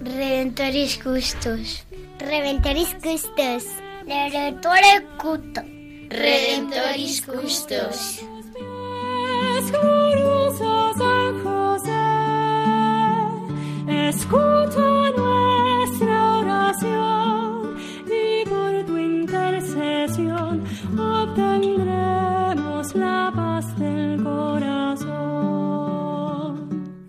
Redentoris Custos. Redentoris Custos. Redentore Cuto. Redentoris Custos. Escucha nuestra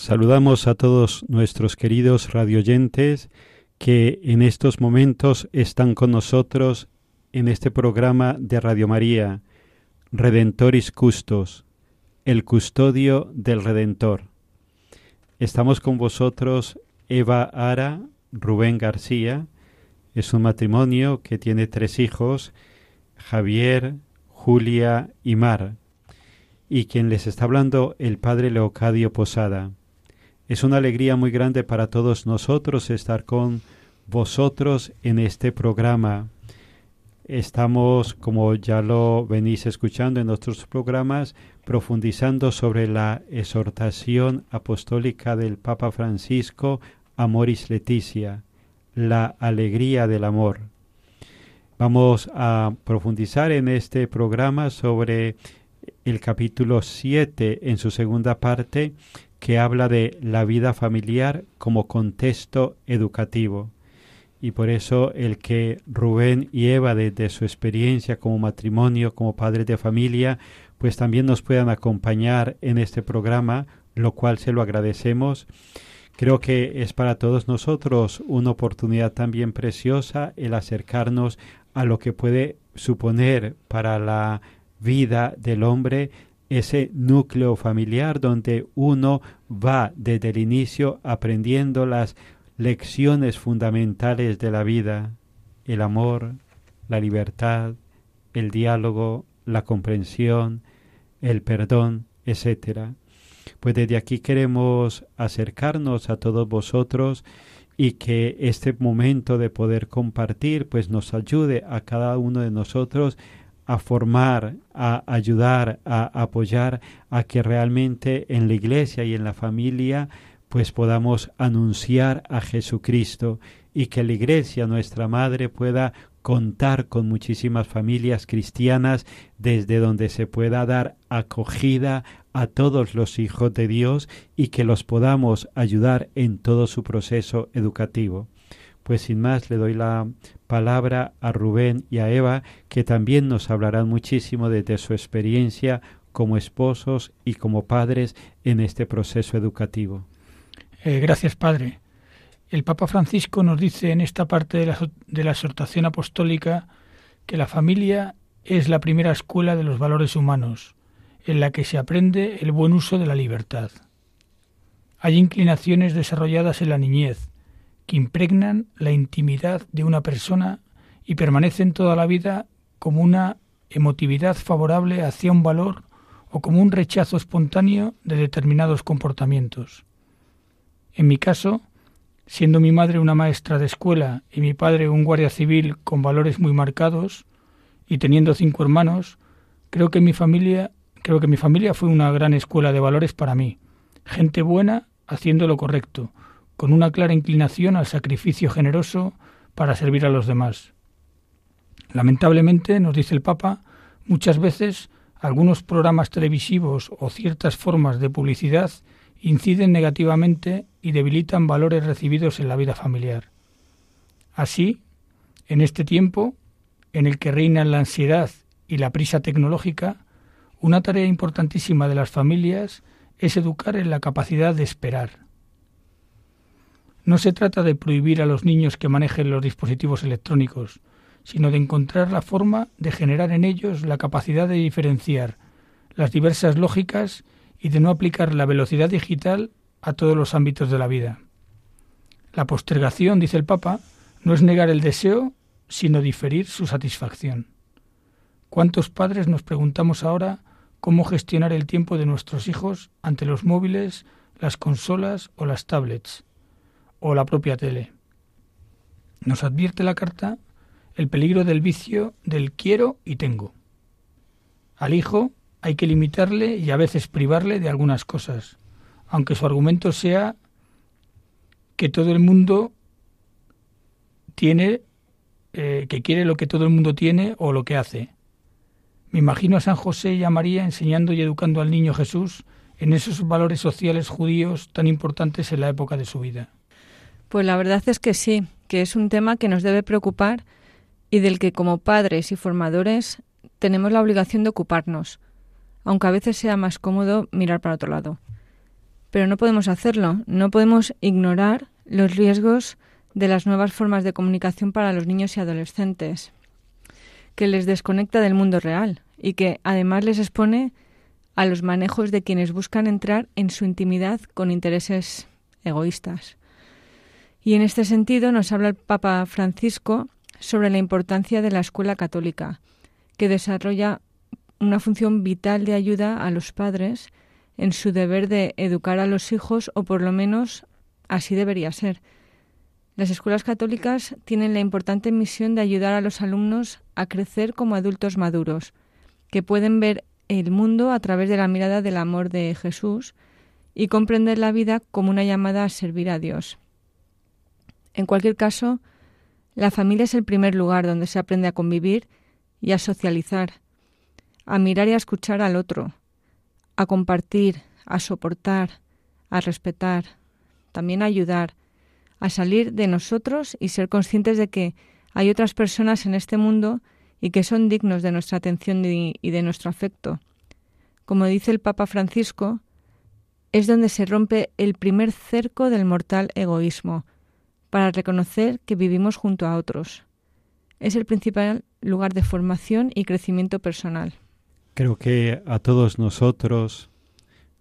Saludamos a todos nuestros queridos radioyentes que en estos momentos están con nosotros en este programa de Radio María, Redentoris Custos, el custodio del Redentor. Estamos con vosotros Eva Ara, Rubén García, es un matrimonio que tiene tres hijos, Javier, Julia y Mar, y quien les está hablando el Padre Leocadio Posada. Es una alegría muy grande para todos nosotros estar con vosotros en este programa. Estamos, como ya lo venís escuchando en nuestros programas, profundizando sobre la exhortación apostólica del Papa Francisco Amoris Leticia, la alegría del amor. Vamos a profundizar en este programa sobre el capítulo 7 en su segunda parte que habla de la vida familiar como contexto educativo. Y por eso el que Rubén y Eva, desde su experiencia como matrimonio, como padres de familia, pues también nos puedan acompañar en este programa, lo cual se lo agradecemos. Creo que es para todos nosotros una oportunidad también preciosa el acercarnos a lo que puede suponer para la vida del hombre ese núcleo familiar donde uno va desde el inicio aprendiendo las lecciones fundamentales de la vida, el amor, la libertad, el diálogo, la comprensión, el perdón, etc. Pues desde aquí queremos acercarnos a todos vosotros y que este momento de poder compartir pues nos ayude a cada uno de nosotros a formar, a ayudar, a apoyar a que realmente en la iglesia y en la familia pues podamos anunciar a Jesucristo y que la iglesia, nuestra madre, pueda contar con muchísimas familias cristianas desde donde se pueda dar acogida a todos los hijos de Dios y que los podamos ayudar en todo su proceso educativo. Pues sin más le doy la palabra a Rubén y a Eva, que también nos hablarán muchísimo desde su experiencia como esposos y como padres en este proceso educativo. Eh, gracias, Padre. El Papa Francisco nos dice en esta parte de la, de la exhortación apostólica que la familia es la primera escuela de los valores humanos, en la que se aprende el buen uso de la libertad. Hay inclinaciones desarrolladas en la niñez, que impregnan la intimidad de una persona y permanecen toda la vida como una emotividad favorable hacia un valor o como un rechazo espontáneo de determinados comportamientos. En mi caso, siendo mi madre una maestra de escuela y mi padre un guardia civil con valores muy marcados, y teniendo cinco hermanos, creo que mi familia, creo que mi familia fue una gran escuela de valores para mí. gente buena haciendo lo correcto, con una clara inclinación al sacrificio generoso para servir a los demás. Lamentablemente, nos dice el Papa, muchas veces algunos programas televisivos o ciertas formas de publicidad inciden negativamente y debilitan valores recibidos en la vida familiar. Así, en este tiempo, en el que reinan la ansiedad y la prisa tecnológica, una tarea importantísima de las familias es educar en la capacidad de esperar. No se trata de prohibir a los niños que manejen los dispositivos electrónicos, sino de encontrar la forma de generar en ellos la capacidad de diferenciar las diversas lógicas y de no aplicar la velocidad digital a todos los ámbitos de la vida. La postergación, dice el Papa, no es negar el deseo, sino diferir su satisfacción. ¿Cuántos padres nos preguntamos ahora cómo gestionar el tiempo de nuestros hijos ante los móviles, las consolas o las tablets, o la propia tele? Nos advierte la carta el peligro del vicio del quiero y tengo. Al hijo hay que limitarle y a veces privarle de algunas cosas, aunque su argumento sea que todo el mundo tiene, eh, que quiere lo que todo el mundo tiene o lo que hace. Me imagino a San José y a María enseñando y educando al niño Jesús en esos valores sociales judíos tan importantes en la época de su vida. Pues la verdad es que sí, que es un tema que nos debe preocupar y del que como padres y formadores tenemos la obligación de ocuparnos, aunque a veces sea más cómodo mirar para otro lado. Pero no podemos hacerlo, no podemos ignorar los riesgos de las nuevas formas de comunicación para los niños y adolescentes, que les desconecta del mundo real y que además les expone a los manejos de quienes buscan entrar en su intimidad con intereses egoístas. Y en este sentido nos habla el Papa Francisco sobre la importancia de la escuela católica, que desarrolla una función vital de ayuda a los padres en su deber de educar a los hijos, o por lo menos así debería ser. Las escuelas católicas tienen la importante misión de ayudar a los alumnos a crecer como adultos maduros, que pueden ver el mundo a través de la mirada del amor de Jesús y comprender la vida como una llamada a servir a Dios. En cualquier caso, la familia es el primer lugar donde se aprende a convivir y a socializar, a mirar y a escuchar al otro, a compartir, a soportar, a respetar, también a ayudar, a salir de nosotros y ser conscientes de que hay otras personas en este mundo y que son dignos de nuestra atención y de nuestro afecto. Como dice el Papa Francisco, es donde se rompe el primer cerco del mortal egoísmo, para reconocer que vivimos junto a otros. Es el principal lugar de formación y crecimiento personal. Creo que a todos nosotros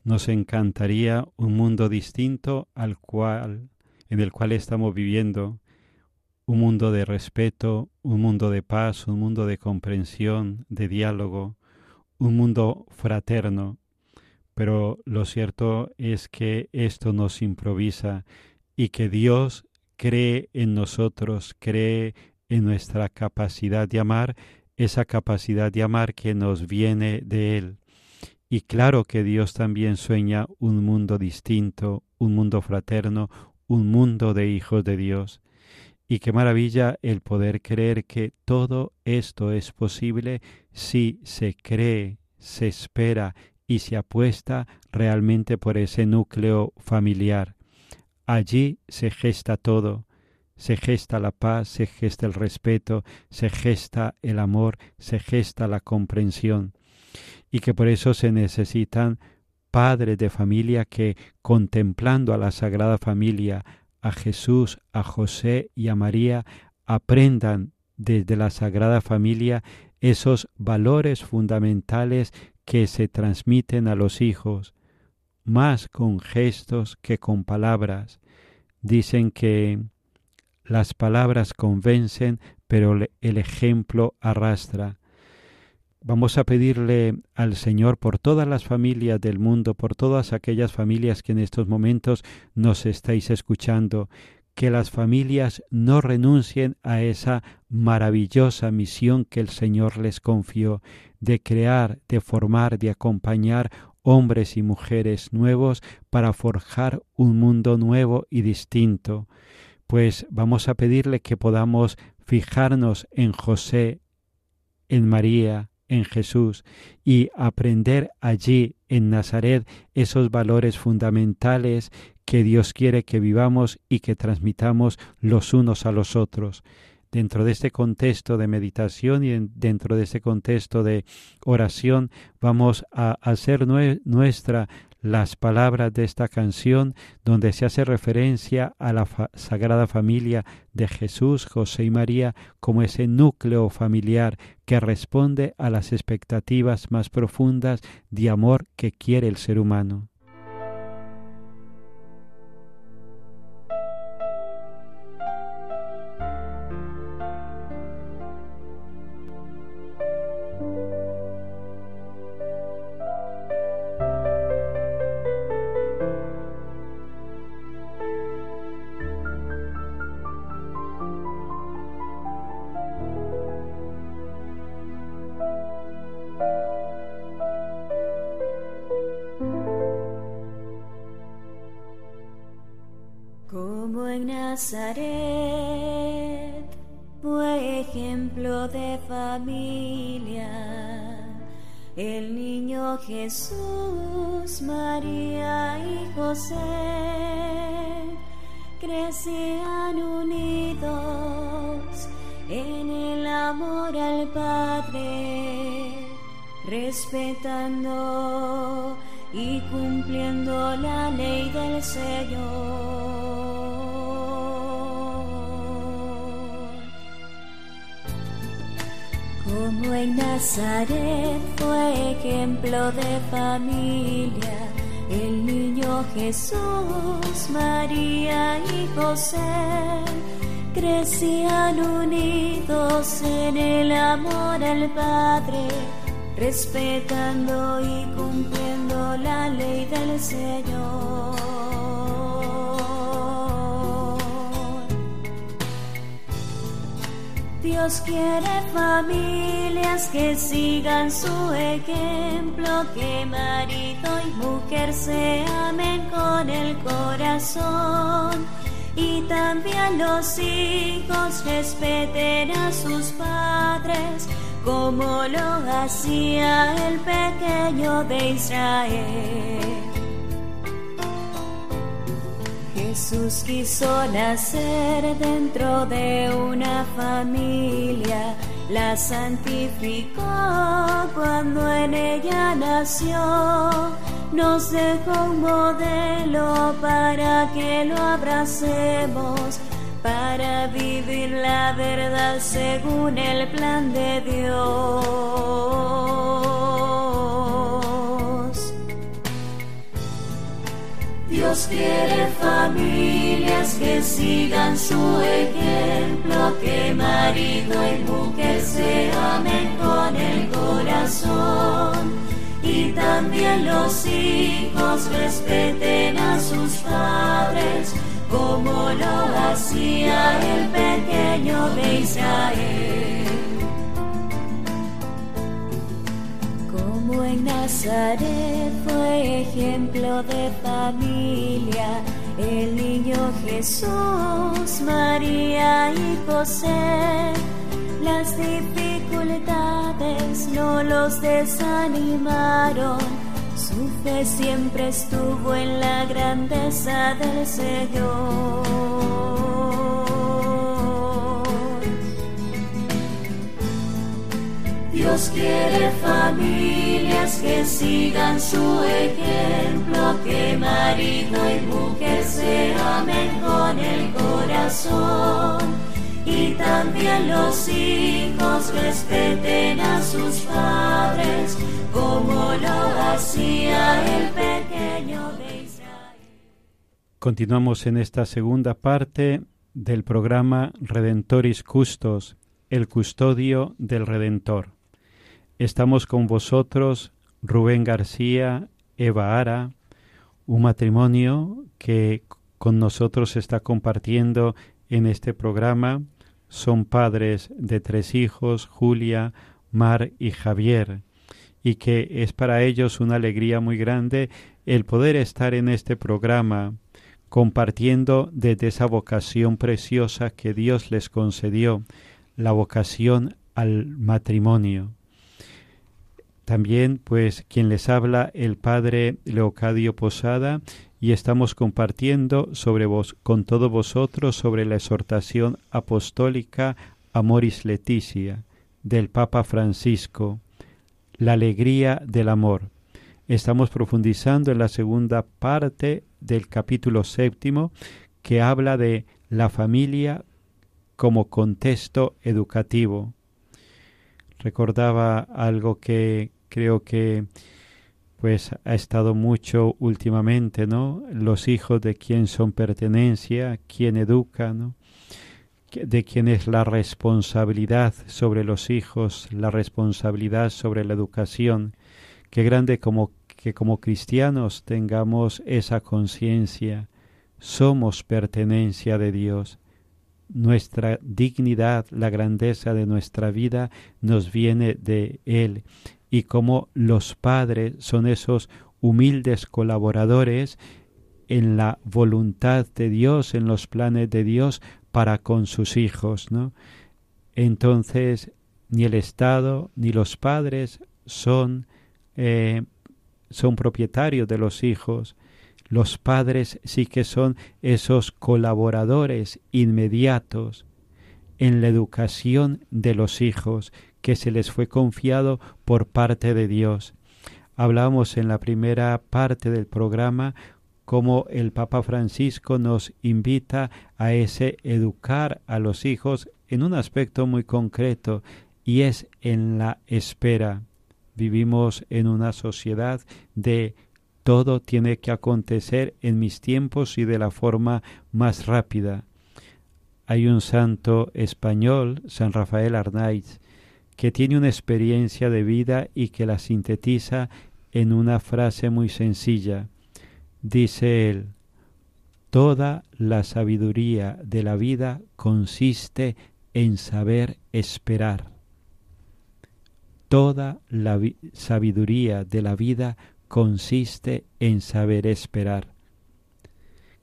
nos encantaría un mundo distinto al cual en el cual estamos viviendo, un mundo de respeto, un mundo de paz, un mundo de comprensión, de diálogo, un mundo fraterno. Pero lo cierto es que esto nos improvisa y que Dios cree en nosotros, cree en nuestra capacidad de amar, esa capacidad de amar que nos viene de Él. Y claro que Dios también sueña un mundo distinto, un mundo fraterno, un mundo de hijos de Dios. Y qué maravilla el poder creer que todo esto es posible si se cree, se espera y se apuesta realmente por ese núcleo familiar. Allí se gesta todo, se gesta la paz, se gesta el respeto, se gesta el amor, se gesta la comprensión. Y que por eso se necesitan padres de familia que, contemplando a la Sagrada Familia, a Jesús, a José y a María, aprendan desde la Sagrada Familia esos valores fundamentales que se transmiten a los hijos, más con gestos que con palabras. Dicen que las palabras convencen, pero el ejemplo arrastra. Vamos a pedirle al Señor por todas las familias del mundo, por todas aquellas familias que en estos momentos nos estáis escuchando, que las familias no renuncien a esa maravillosa misión que el Señor les confió, de crear, de formar, de acompañar hombres y mujeres nuevos para forjar un mundo nuevo y distinto. Pues vamos a pedirle que podamos fijarnos en José, en María, en Jesús y aprender allí en Nazaret esos valores fundamentales que Dios quiere que vivamos y que transmitamos los unos a los otros. Dentro de este contexto de meditación y dentro de este contexto de oración vamos a hacer nuestra las palabras de esta canción donde se hace referencia a la Sagrada Familia de Jesús, José y María como ese núcleo familiar que responde a las expectativas más profundas de amor que quiere el ser humano. Nazaret fue ejemplo de familia. El niño Jesús, María y José crecían unidos en el amor al Padre, respetando y cumpliendo la ley del Señor. Como en Nazaret fue ejemplo de familia, el niño Jesús, María y José crecían unidos en el amor al Padre, respetando y cumpliendo la ley del Señor. Dios quiere familias que sigan su ejemplo, que marido y mujer se amen con el corazón y también los hijos respeten a sus padres como lo hacía el pequeño de Israel. Jesús quiso nacer dentro de una familia, la santificó cuando en ella nació, nos dejó un modelo para que lo abracemos, para vivir la verdad según el plan de Dios. Dios quiere familias que sigan su ejemplo, que marido y mujer se amen con el corazón y también los hijos respeten a sus padres como lo hacía el pequeño de Israel. En Nazaret fue ejemplo de familia, el niño Jesús, María y José. Las dificultades no los desanimaron, su fe siempre estuvo en la grandeza del Señor. Dios quiere familias que sigan su ejemplo, que marido y mujer se amen con el corazón y también los hijos respeten a sus padres como lo hacía el pequeño de Israel. Continuamos en esta segunda parte del programa Redentoris Custos, el custodio del Redentor. Estamos con vosotros, Rubén García, Eva Ara, un matrimonio que con nosotros está compartiendo en este programa. Son padres de tres hijos, Julia, Mar y Javier. y que es para ellos una alegría muy grande el poder estar en este programa compartiendo desde esa vocación preciosa que Dios les concedió, la vocación al matrimonio. También, pues, quien les habla, el padre Leocadio Posada, y estamos compartiendo sobre vos, con todos vosotros sobre la exhortación apostólica Amoris Leticia del Papa Francisco, la alegría del amor. Estamos profundizando en la segunda parte del capítulo séptimo que habla de la familia como contexto educativo. Recordaba algo que creo que pues ha estado mucho últimamente, ¿no? Los hijos de quién son pertenencia, quién educa, ¿no? De quién es la responsabilidad sobre los hijos, la responsabilidad sobre la educación. Qué grande como que como cristianos tengamos esa conciencia. Somos pertenencia de Dios. Nuestra dignidad, la grandeza de nuestra vida nos viene de Él y como los padres son esos humildes colaboradores en la voluntad de Dios, en los planes de Dios para con sus hijos, ¿no? Entonces, ni el Estado ni los padres son, eh, son propietarios de los hijos. Los padres sí que son esos colaboradores inmediatos en la educación de los hijos que se les fue confiado por parte de Dios. Hablamos en la primera parte del programa cómo el Papa Francisco nos invita a ese educar a los hijos en un aspecto muy concreto y es en la espera. Vivimos en una sociedad de todo tiene que acontecer en mis tiempos y de la forma más rápida. Hay un santo español, San Rafael Arnaiz, que tiene una experiencia de vida y que la sintetiza en una frase muy sencilla. Dice él, Toda la sabiduría de la vida consiste en saber esperar. Toda la sabiduría de la vida consiste en saber esperar.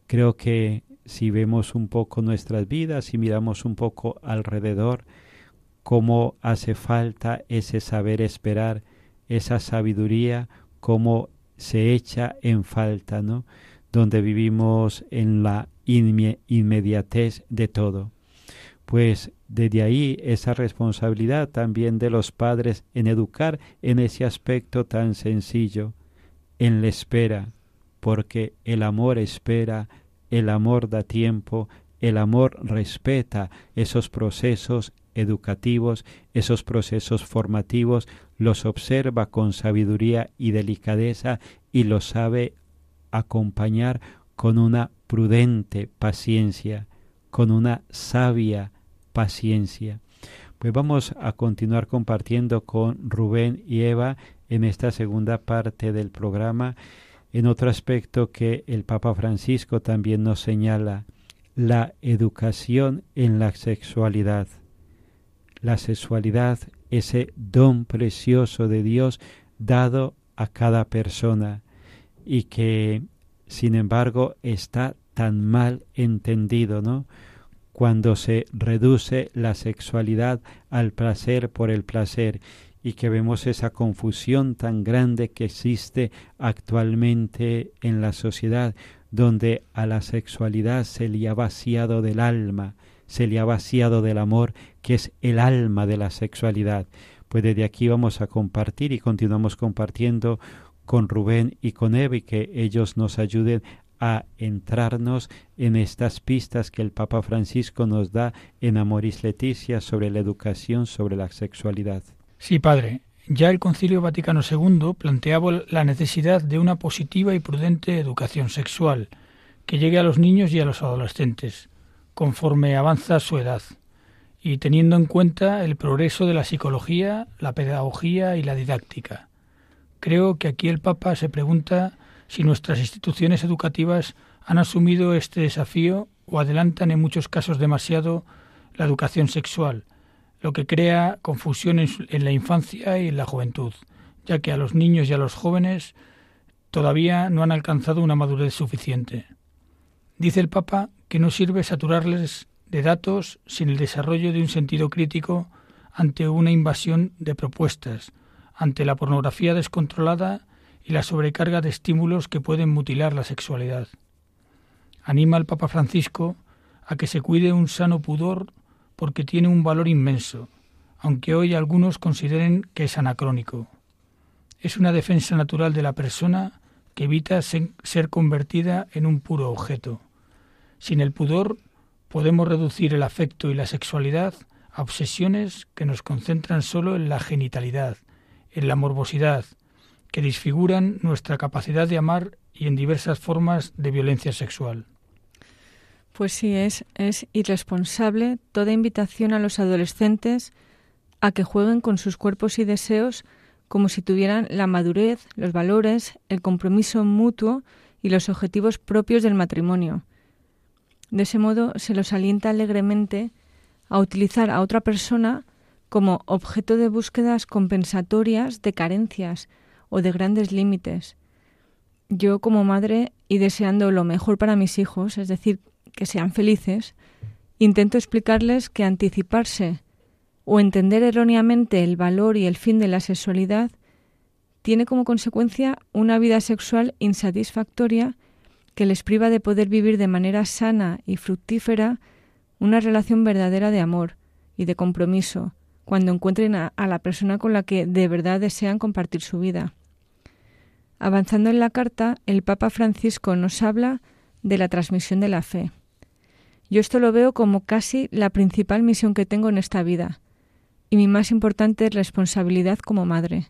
Creo que si vemos un poco nuestras vidas y miramos un poco alrededor, cómo hace falta ese saber esperar, esa sabiduría, cómo se echa en falta, ¿no? Donde vivimos en la inmediatez de todo. Pues desde ahí esa responsabilidad también de los padres en educar en ese aspecto tan sencillo, en la espera, porque el amor espera, el amor da tiempo, el amor respeta esos procesos educativos, esos procesos formativos, los observa con sabiduría y delicadeza y los sabe acompañar con una prudente paciencia, con una sabia paciencia. Pues vamos a continuar compartiendo con Rubén y Eva en esta segunda parte del programa, en otro aspecto que el Papa Francisco también nos señala, la educación en la sexualidad la sexualidad, ese don precioso de Dios dado a cada persona y que sin embargo está tan mal entendido, ¿no? Cuando se reduce la sexualidad al placer por el placer y que vemos esa confusión tan grande que existe actualmente en la sociedad, donde a la sexualidad se le ha vaciado del alma, se le ha vaciado del amor, que es el alma de la sexualidad. Pues desde aquí vamos a compartir y continuamos compartiendo con Rubén y con Eva y que ellos nos ayuden a entrarnos en estas pistas que el Papa Francisco nos da en Amoris Leticia sobre la educación sobre la sexualidad. Sí, padre. Ya el Concilio Vaticano II planteaba la necesidad de una positiva y prudente educación sexual que llegue a los niños y a los adolescentes conforme avanza su edad y teniendo en cuenta el progreso de la psicología, la pedagogía y la didáctica. Creo que aquí el Papa se pregunta si nuestras instituciones educativas han asumido este desafío o adelantan en muchos casos demasiado la educación sexual, lo que crea confusión en la infancia y en la juventud, ya que a los niños y a los jóvenes todavía no han alcanzado una madurez suficiente. Dice el Papa que no sirve saturarles de datos sin el desarrollo de un sentido crítico ante una invasión de propuestas, ante la pornografía descontrolada y la sobrecarga de estímulos que pueden mutilar la sexualidad. Anima al Papa Francisco a que se cuide un sano pudor porque tiene un valor inmenso, aunque hoy algunos consideren que es anacrónico. Es una defensa natural de la persona que evita ser convertida en un puro objeto. Sin el pudor podemos reducir el afecto y la sexualidad a obsesiones que nos concentran solo en la genitalidad, en la morbosidad, que disfiguran nuestra capacidad de amar y en diversas formas de violencia sexual. Pues sí, es, es irresponsable toda invitación a los adolescentes a que jueguen con sus cuerpos y deseos como si tuvieran la madurez, los valores, el compromiso mutuo y los objetivos propios del matrimonio. De ese modo se los alienta alegremente a utilizar a otra persona como objeto de búsquedas compensatorias de carencias o de grandes límites. Yo como madre y deseando lo mejor para mis hijos, es decir, que sean felices, intento explicarles que anticiparse o entender erróneamente el valor y el fin de la sexualidad tiene como consecuencia una vida sexual insatisfactoria que les priva de poder vivir de manera sana y fructífera una relación verdadera de amor y de compromiso cuando encuentren a, la persona con la que de verdad desean compartir su vida. Avanzando en la carta, el Papa Francisco nos habla de la transmisión de la fe. Yo esto lo veo como casi la principal misión que tengo en esta vida, y mi más importante responsabilidad como madre.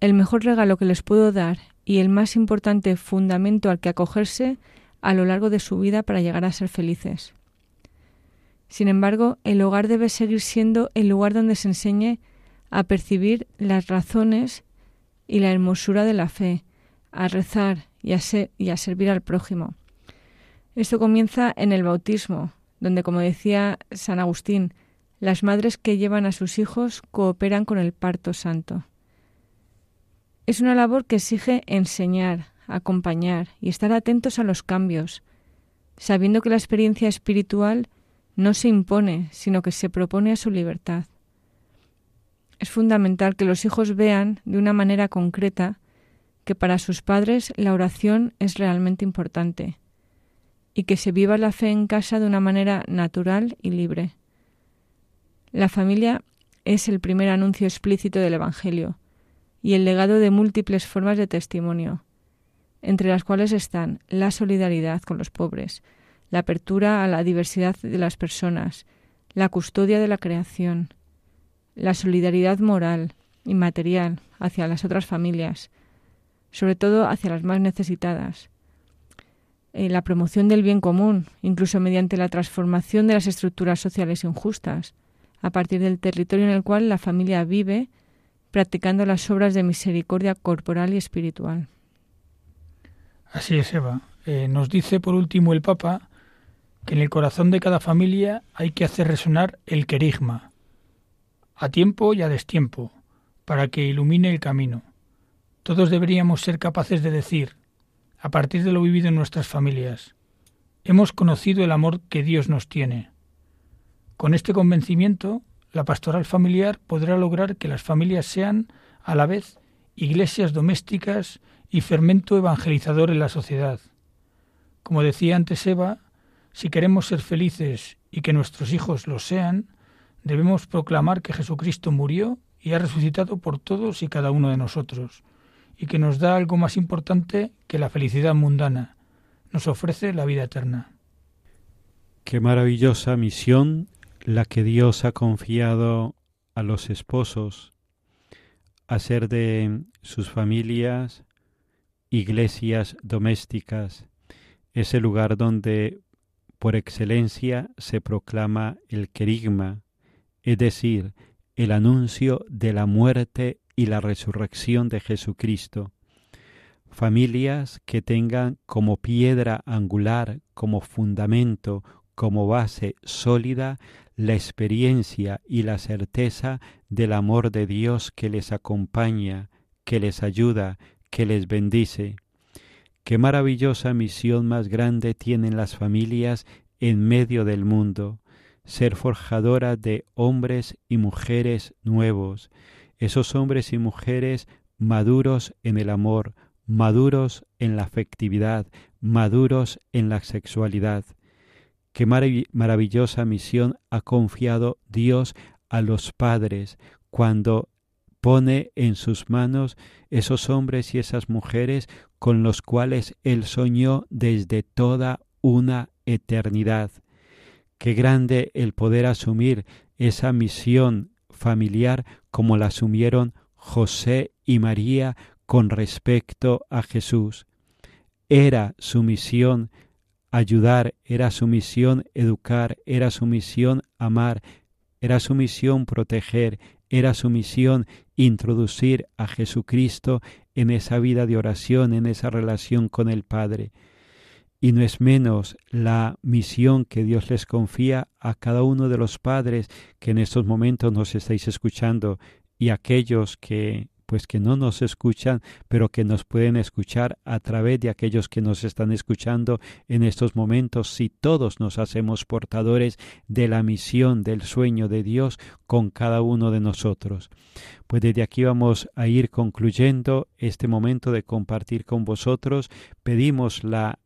El mejor regalo que les puedo dar y el más importante fundamento al que acogerse a lo largo de su vida para llegar a ser felices. Sin embargo, el hogar debe seguir siendo el lugar donde se enseñe a percibir las razones y la hermosura de la fe, a rezar y a, servir al prójimo. Esto comienza en el bautismo, donde, como decía San Agustín, las madres que llevan a sus hijos cooperan con el parto santo. Es una labor que exige enseñar, acompañar y estar atentos a los cambios, sabiendo que la experiencia espiritual no se impone, sino que se propone a su libertad. Es fundamental que los hijos vean de una manera concreta que para sus padres la oración es realmente importante y que se viva la fe en casa de una manera natural y libre. La familia es el primer anuncio explícito del Evangelio y el legado de múltiples formas de testimonio, entre las cuales están la solidaridad con los pobres, la apertura a la diversidad de las personas, la custodia de la creación, la solidaridad moral y material hacia las otras familias, sobre todo hacia las más necesitadas, eh, la promoción del bien común, incluso mediante la transformación de las estructuras sociales injustas, a partir del territorio en el cual la familia vive, practicando las obras de misericordia corporal y espiritual. Así es, Eva. Eh, nos dice por último el Papa que en el corazón de cada familia hay que hacer resonar el querigma, a tiempo y a destiempo, para que ilumine el camino. Todos deberíamos ser capaces de decir, a partir de lo vivido en nuestras familias, hemos conocido el amor que Dios nos tiene. Con este convencimiento, la pastoral familiar podrá lograr que las familias sean, a la vez, iglesias domésticas y fermento evangelizador en la sociedad. Como decía antes Eva, si queremos ser felices y que nuestros hijos lo sean, debemos proclamar que Jesucristo murió y ha resucitado por todos y cada uno de nosotros, y que nos da algo más importante que la felicidad mundana, nos ofrece la vida eterna. Qué maravillosa misión la que Dios ha confiado a los esposos, hacer de sus familias iglesias domésticas, ese lugar donde por excelencia se proclama el querigma, es decir, el anuncio de la muerte y la resurrección de Jesucristo. Familias que tengan como piedra angular, como fundamento, como base sólida la experiencia y la certeza del amor de Dios que les acompaña, que les ayuda, que les bendice. Qué maravillosa misión más grande tienen las familias en medio del mundo, ser forjadoras de hombres y mujeres nuevos, esos hombres y mujeres maduros en el amor, maduros en la afectividad, maduros en la sexualidad. Qué maravillosa misión ha confiado Dios a los padres cuando pone en sus manos esos hombres y esas mujeres con los cuales Él soñó desde toda una eternidad. Qué grande el poder asumir esa misión familiar como la asumieron José y María con respecto a Jesús. Era su misión ayudar, era su misión educar, era su misión amar, era su misión proteger, era su misión introducir a Jesucristo en esa vida de oración, en esa relación con el Padre. Y no es menos la misión que Dios les confía a cada uno de los padres que en estos momentos nos estáis escuchando y aquellos que pues que no nos escuchan, pero que nos pueden escuchar a través de aquellos que nos están escuchando en estos momentos, si todos nos hacemos portadores de la misión, del sueño de Dios con cada uno de nosotros. Pues desde aquí vamos a ir concluyendo este momento de compartir con vosotros. Pedimos la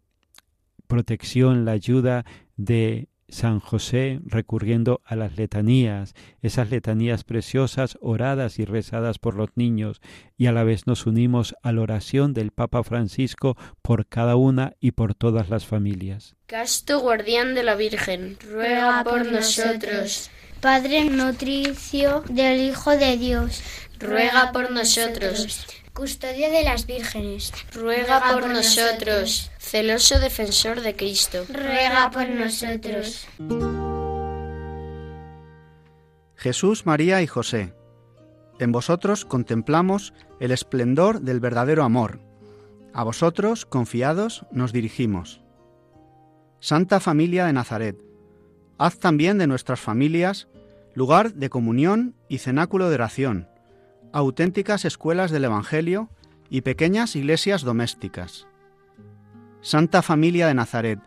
protección, la ayuda de San José recurriendo a las letanías, esas letanías preciosas oradas y rezadas por los niños, y a la vez nos unimos a la oración del Papa Francisco por cada una y por todas las familias. Casto guardián de la Virgen, ruega por nosotros. Padre nutricio del Hijo de Dios, ruega por nosotros. Custodio de las vírgenes, ruega por nosotros. Celoso defensor de Cristo, ruega por nosotros. Jesús, María y José, en vosotros contemplamos el esplendor del verdadero amor. A vosotros, confiados, nos dirigimos. Santa Familia de Nazaret, haz también de nuestras familias lugar de comunión y cenáculo de oración auténticas escuelas del Evangelio y pequeñas iglesias domésticas. Santa Familia de Nazaret,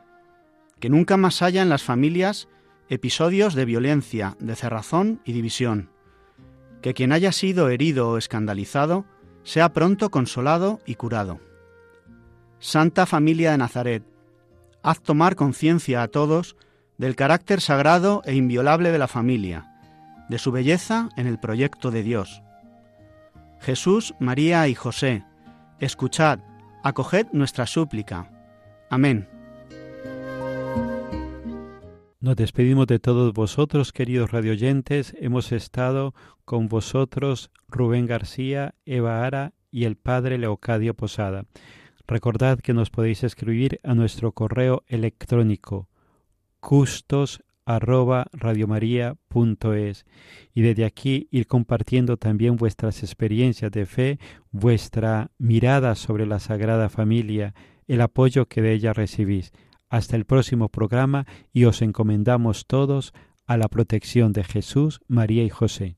que nunca más haya en las familias episodios de violencia, de cerrazón y división. Que quien haya sido herido o escandalizado sea pronto consolado y curado. Santa Familia de Nazaret, haz tomar conciencia a todos del carácter sagrado e inviolable de la familia, de su belleza en el proyecto de Dios Jesús, María y José, escuchad, acoged nuestra súplica. Amén. Nos despedimos de todos vosotros, queridos radioyentes. Hemos estado con vosotros Rubén García, Eva Ara y el Padre Leocadio Posada. Recordad que nos podéis escribir a nuestro correo electrónico custos radiomaria.es y desde aquí ir compartiendo también vuestras experiencias de fe, vuestra mirada sobre la Sagrada Familia, el apoyo que de ella recibís. Hasta el próximo programa y os encomendamos todos a la protección de Jesús, María y José.